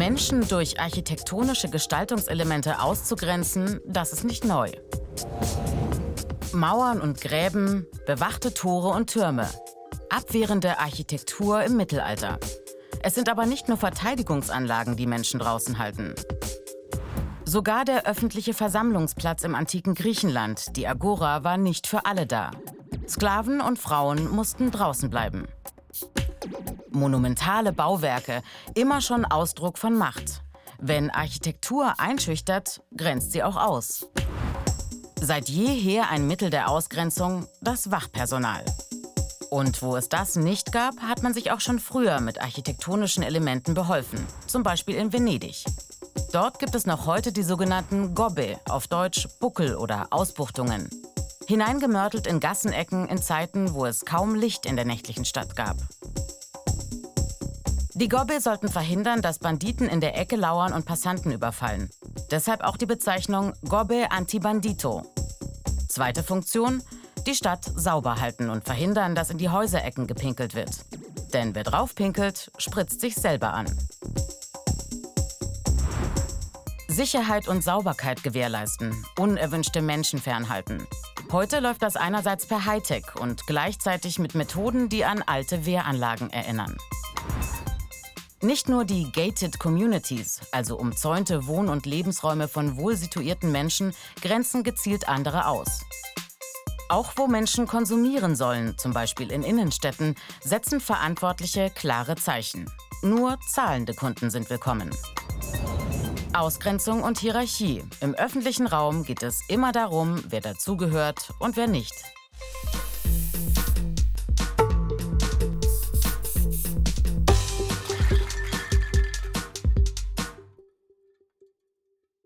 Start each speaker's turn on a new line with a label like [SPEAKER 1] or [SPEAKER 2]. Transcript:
[SPEAKER 1] Menschen durch architektonische Gestaltungselemente auszugrenzen, das ist nicht neu. Mauern und Gräben, bewachte Tore und Türme, abwehrende Architektur im Mittelalter. Es sind aber nicht nur Verteidigungsanlagen, die Menschen draußen halten. Sogar der öffentliche Versammlungsplatz im antiken Griechenland, die Agora, war nicht für alle da. Sklaven und Frauen mussten draußen bleiben. Monumentale Bauwerke, immer schon Ausdruck von Macht. Wenn Architektur einschüchtert, grenzt sie auch aus. Seit jeher ein Mittel der Ausgrenzung, das Wachpersonal. Und wo es das nicht gab, hat man sich auch schon früher mit architektonischen Elementen beholfen, zum Beispiel in Venedig. Dort gibt es noch heute die sogenannten Gobbe, auf Deutsch Buckel oder Ausbuchtungen. Hineingemörtelt in Gassenecken in Zeiten, wo es kaum Licht in der nächtlichen Stadt gab. Die Gobbe sollten verhindern, dass Banditen in der Ecke lauern und Passanten überfallen. Deshalb auch die Bezeichnung Gobbe Antibandito. Zweite Funktion, die Stadt sauber halten und verhindern, dass in die Häuserecken gepinkelt wird. Denn wer drauf pinkelt, spritzt sich selber an. Sicherheit und Sauberkeit gewährleisten, unerwünschte Menschen fernhalten. Heute läuft das einerseits per Hightech und gleichzeitig mit Methoden, die an alte Wehranlagen erinnern. Nicht nur die Gated Communities, also umzäunte Wohn- und Lebensräume von wohlsituierten Menschen, grenzen gezielt andere aus. Auch wo Menschen konsumieren sollen, zum Beispiel in Innenstädten, setzen Verantwortliche klare Zeichen. Nur zahlende Kunden sind willkommen. Ausgrenzung und Hierarchie. Im öffentlichen Raum geht es immer darum, wer dazugehört und wer nicht.